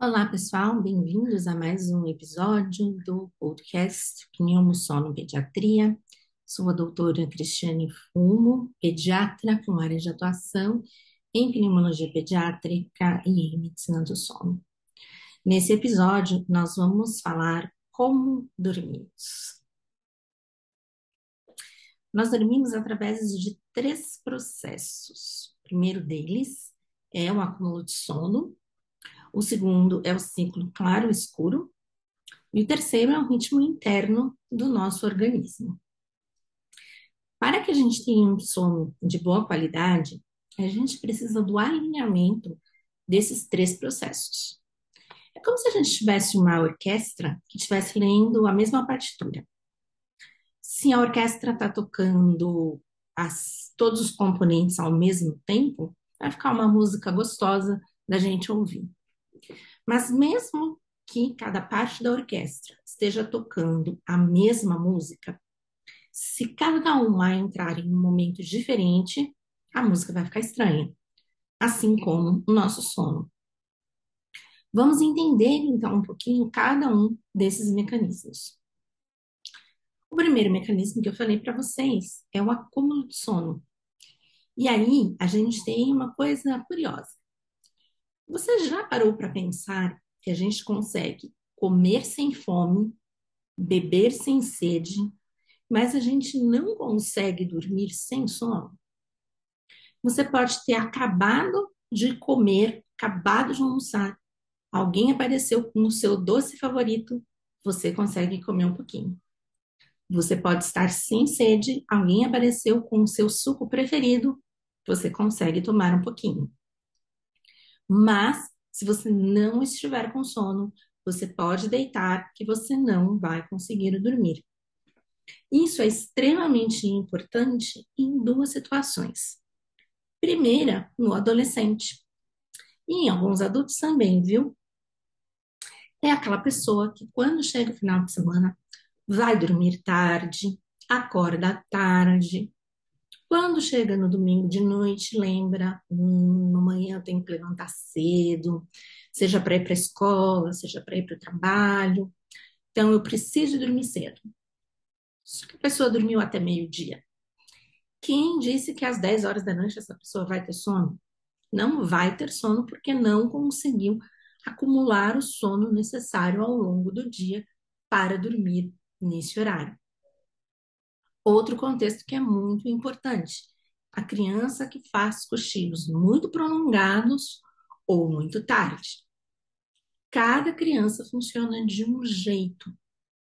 Olá, pessoal, bem-vindos a mais um episódio do podcast Pneumo Sono Pediatria. Sou a doutora Cristiane Fumo, pediatra com área de atuação em pneumologia pediátrica e em medicina do sono. Nesse episódio, nós vamos falar como dormimos. Nós dormimos através de três processos. O primeiro deles é o acúmulo de sono, o segundo é o ciclo claro-escuro. E o terceiro é o ritmo interno do nosso organismo. Para que a gente tenha um sono de boa qualidade, a gente precisa do alinhamento desses três processos. É como se a gente tivesse uma orquestra que estivesse lendo a mesma partitura. Se a orquestra está tocando as, todos os componentes ao mesmo tempo, vai ficar uma música gostosa da gente ouvir. Mas mesmo que cada parte da orquestra esteja tocando a mesma música, se cada um lá entrar em um momento diferente, a música vai ficar estranha, assim como o nosso sono. Vamos entender então um pouquinho cada um desses mecanismos. O primeiro mecanismo que eu falei para vocês é o acúmulo de sono. E aí a gente tem uma coisa curiosa. Você já parou para pensar que a gente consegue comer sem fome, beber sem sede, mas a gente não consegue dormir sem sono? Você pode ter acabado de comer, acabado de almoçar, alguém apareceu com o seu doce favorito, você consegue comer um pouquinho. Você pode estar sem sede, alguém apareceu com o seu suco preferido, você consegue tomar um pouquinho. Mas, se você não estiver com sono, você pode deitar, que você não vai conseguir dormir. Isso é extremamente importante em duas situações. Primeira, no adolescente. E em alguns adultos também, viu? É aquela pessoa que, quando chega o final de semana, vai dormir tarde, acorda tarde, quando chega no domingo de noite, lembra, hum, amanhã tenho que levantar cedo, seja para ir para a escola, seja para ir para o trabalho. Então, eu preciso dormir cedo. Só que a pessoa dormiu até meio-dia. Quem disse que às 10 horas da noite essa pessoa vai ter sono? Não vai ter sono porque não conseguiu acumular o sono necessário ao longo do dia para dormir nesse horário. Outro contexto que é muito importante: a criança que faz cochilos muito prolongados ou muito tarde. Cada criança funciona de um jeito,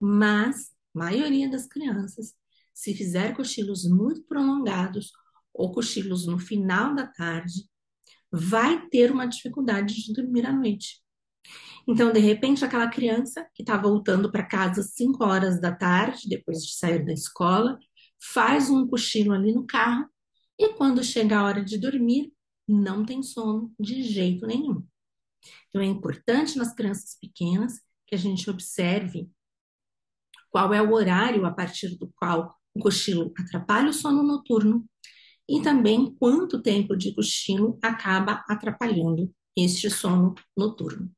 mas a maioria das crianças, se fizer cochilos muito prolongados ou cochilos no final da tarde, vai ter uma dificuldade de dormir à noite. Então, de repente, aquela criança que está voltando para casa às 5 horas da tarde, depois de sair da escola, faz um cochilo ali no carro e quando chega a hora de dormir, não tem sono de jeito nenhum. Então é importante nas crianças pequenas que a gente observe qual é o horário a partir do qual o cochilo atrapalha o sono noturno e também quanto tempo de cochilo acaba atrapalhando este sono noturno.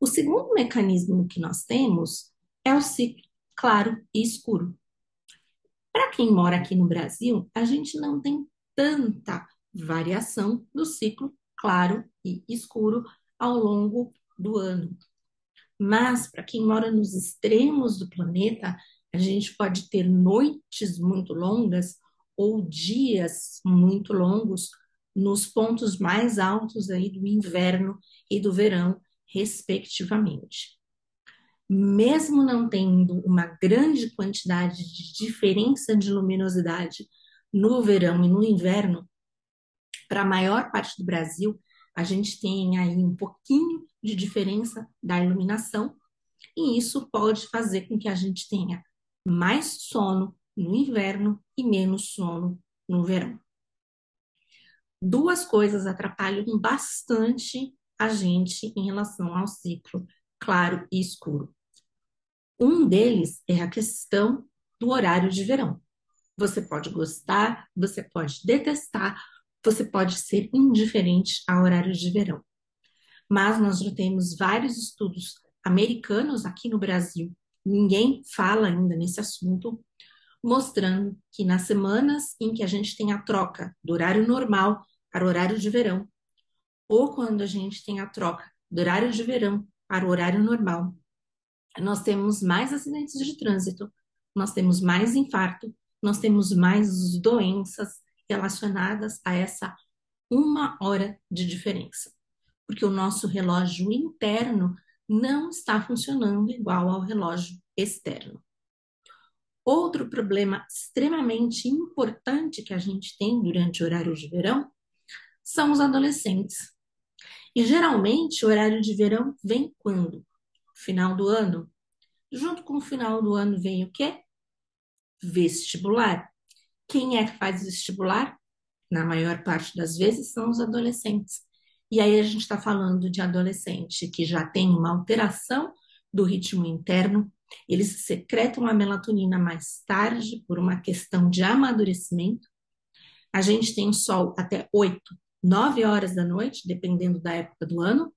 O segundo mecanismo que nós temos é o ciclo claro e escuro. Para quem mora aqui no Brasil, a gente não tem tanta variação do ciclo claro e escuro ao longo do ano. Mas para quem mora nos extremos do planeta, a gente pode ter noites muito longas ou dias muito longos nos pontos mais altos aí do inverno e do verão, respectivamente mesmo não tendo uma grande quantidade de diferença de luminosidade no verão e no inverno, para a maior parte do Brasil, a gente tem aí um pouquinho de diferença da iluminação, e isso pode fazer com que a gente tenha mais sono no inverno e menos sono no verão. Duas coisas atrapalham bastante a gente em relação ao ciclo claro e escuro. Um deles é a questão do horário de verão. Você pode gostar, você pode detestar, você pode ser indiferente ao horário de verão. mas nós já temos vários estudos americanos aqui no Brasil. Ninguém fala ainda nesse assunto, mostrando que nas semanas em que a gente tem a troca do horário normal para o horário de verão, ou quando a gente tem a troca do horário de verão para o horário normal, nós temos mais acidentes de trânsito, nós temos mais infarto, nós temos mais doenças relacionadas a essa uma hora de diferença, porque o nosso relógio interno não está funcionando igual ao relógio externo. Outro problema extremamente importante que a gente tem durante o horário de verão são os adolescentes. E geralmente o horário de verão vem quando? Final do ano. Junto com o final do ano vem o quê? Vestibular. Quem é que faz vestibular? Na maior parte das vezes são os adolescentes. E aí a gente está falando de adolescente que já tem uma alteração do ritmo interno, eles secretam a melatonina mais tarde por uma questão de amadurecimento. A gente tem o sol até 8, 9 horas da noite, dependendo da época do ano.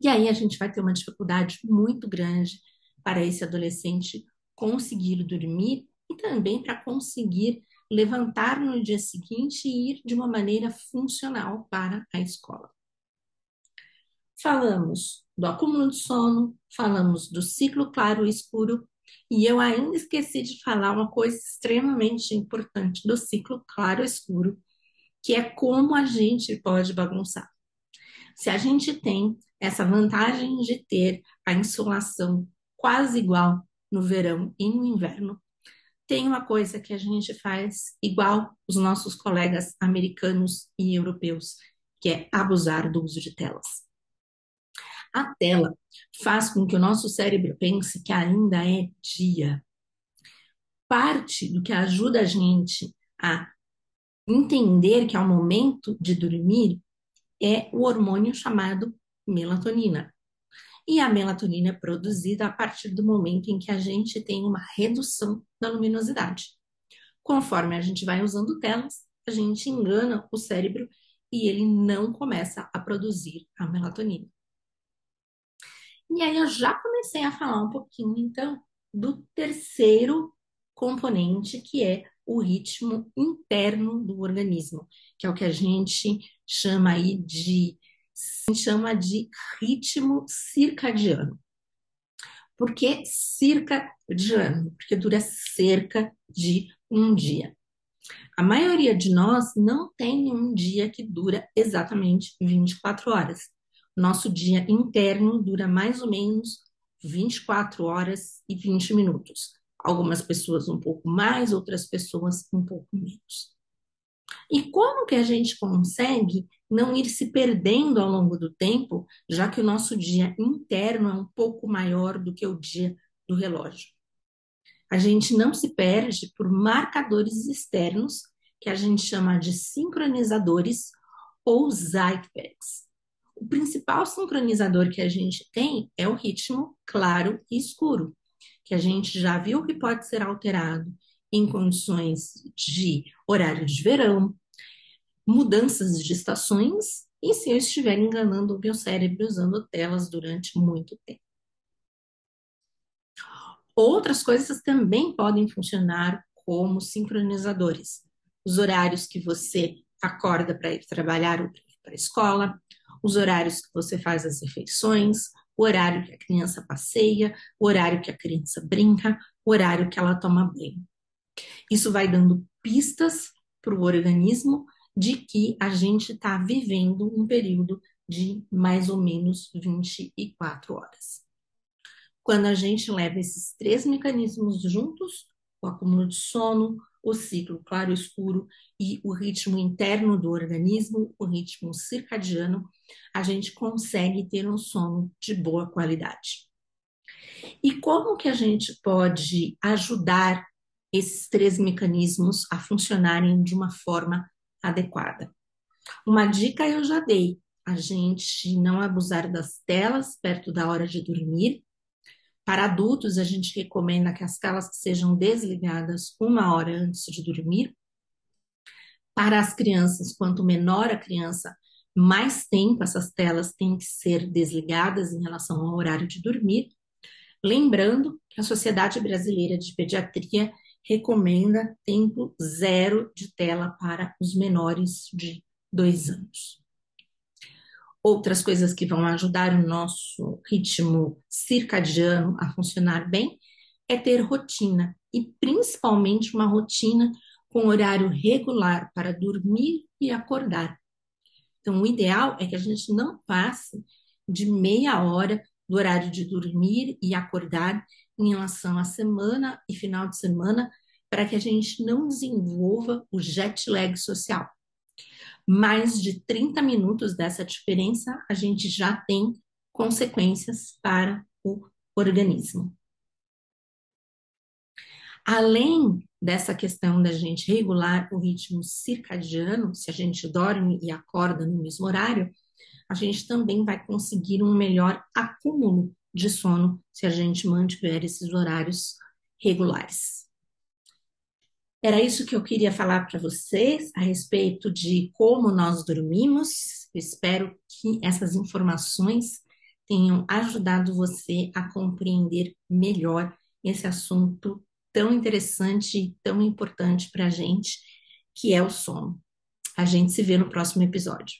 E aí a gente vai ter uma dificuldade muito grande para esse adolescente conseguir dormir e também para conseguir levantar no dia seguinte e ir de uma maneira funcional para a escola. Falamos do acúmulo de sono, falamos do ciclo claro e escuro, e eu ainda esqueci de falar uma coisa extremamente importante do ciclo claro e escuro, que é como a gente pode bagunçar. Se a gente tem essa vantagem de ter a insolação quase igual no verão e no inverno, tem uma coisa que a gente faz igual os nossos colegas americanos e europeus, que é abusar do uso de telas. A tela faz com que o nosso cérebro pense que ainda é dia. Parte do que ajuda a gente a entender que é o momento de dormir é o hormônio chamado melatonina. E a melatonina é produzida a partir do momento em que a gente tem uma redução da luminosidade. Conforme a gente vai usando telas, a gente engana o cérebro e ele não começa a produzir a melatonina. E aí eu já comecei a falar um pouquinho, então, do terceiro componente, que é o ritmo interno do organismo, que é o que a gente chama aí de chama de ritmo circadiano. Por que circadiano? Porque dura cerca de um dia. A maioria de nós não tem um dia que dura exatamente 24 horas. Nosso dia interno dura mais ou menos 24 horas e 20 minutos. Algumas pessoas um pouco mais, outras pessoas um pouco menos. E como que a gente consegue não ir se perdendo ao longo do tempo, já que o nosso dia interno é um pouco maior do que o dia do relógio? A gente não se perde por marcadores externos, que a gente chama de sincronizadores ou zeitgests. O principal sincronizador que a gente tem é o ritmo claro e escuro, que a gente já viu que pode ser alterado em condições de horário de verão, mudanças de estações e se eu estiver enganando o meu cérebro usando telas durante muito tempo. Outras coisas também podem funcionar como sincronizadores. Os horários que você acorda para ir trabalhar ou para a escola, os horários que você faz as refeições, o horário que a criança passeia, o horário que a criança brinca, o horário que ela toma banho. Isso vai dando pistas para o organismo de que a gente está vivendo um período de mais ou menos 24 horas. Quando a gente leva esses três mecanismos juntos, o acúmulo de sono, o ciclo claro-escuro e o ritmo interno do organismo, o ritmo circadiano, a gente consegue ter um sono de boa qualidade. E como que a gente pode ajudar esses três mecanismos a funcionarem de uma forma adequada? Uma dica eu já dei: a gente não abusar das telas perto da hora de dormir, para adultos, a gente recomenda que as telas sejam desligadas uma hora antes de dormir. Para as crianças, quanto menor a criança, mais tempo essas telas têm que ser desligadas em relação ao horário de dormir. Lembrando que a Sociedade Brasileira de Pediatria recomenda tempo zero de tela para os menores de dois anos. Outras coisas que vão ajudar o nosso ritmo circadiano a funcionar bem é ter rotina, e principalmente uma rotina com horário regular para dormir e acordar. Então, o ideal é que a gente não passe de meia hora do horário de dormir e acordar em relação à semana e final de semana, para que a gente não desenvolva o jet lag social. Mais de 30 minutos dessa diferença, a gente já tem consequências para o organismo. Além dessa questão da gente regular o ritmo circadiano, se a gente dorme e acorda no mesmo horário, a gente também vai conseguir um melhor acúmulo de sono se a gente mantiver esses horários regulares. Era isso que eu queria falar para vocês a respeito de como nós dormimos. Eu espero que essas informações tenham ajudado você a compreender melhor esse assunto tão interessante e tão importante para a gente, que é o sono. A gente se vê no próximo episódio.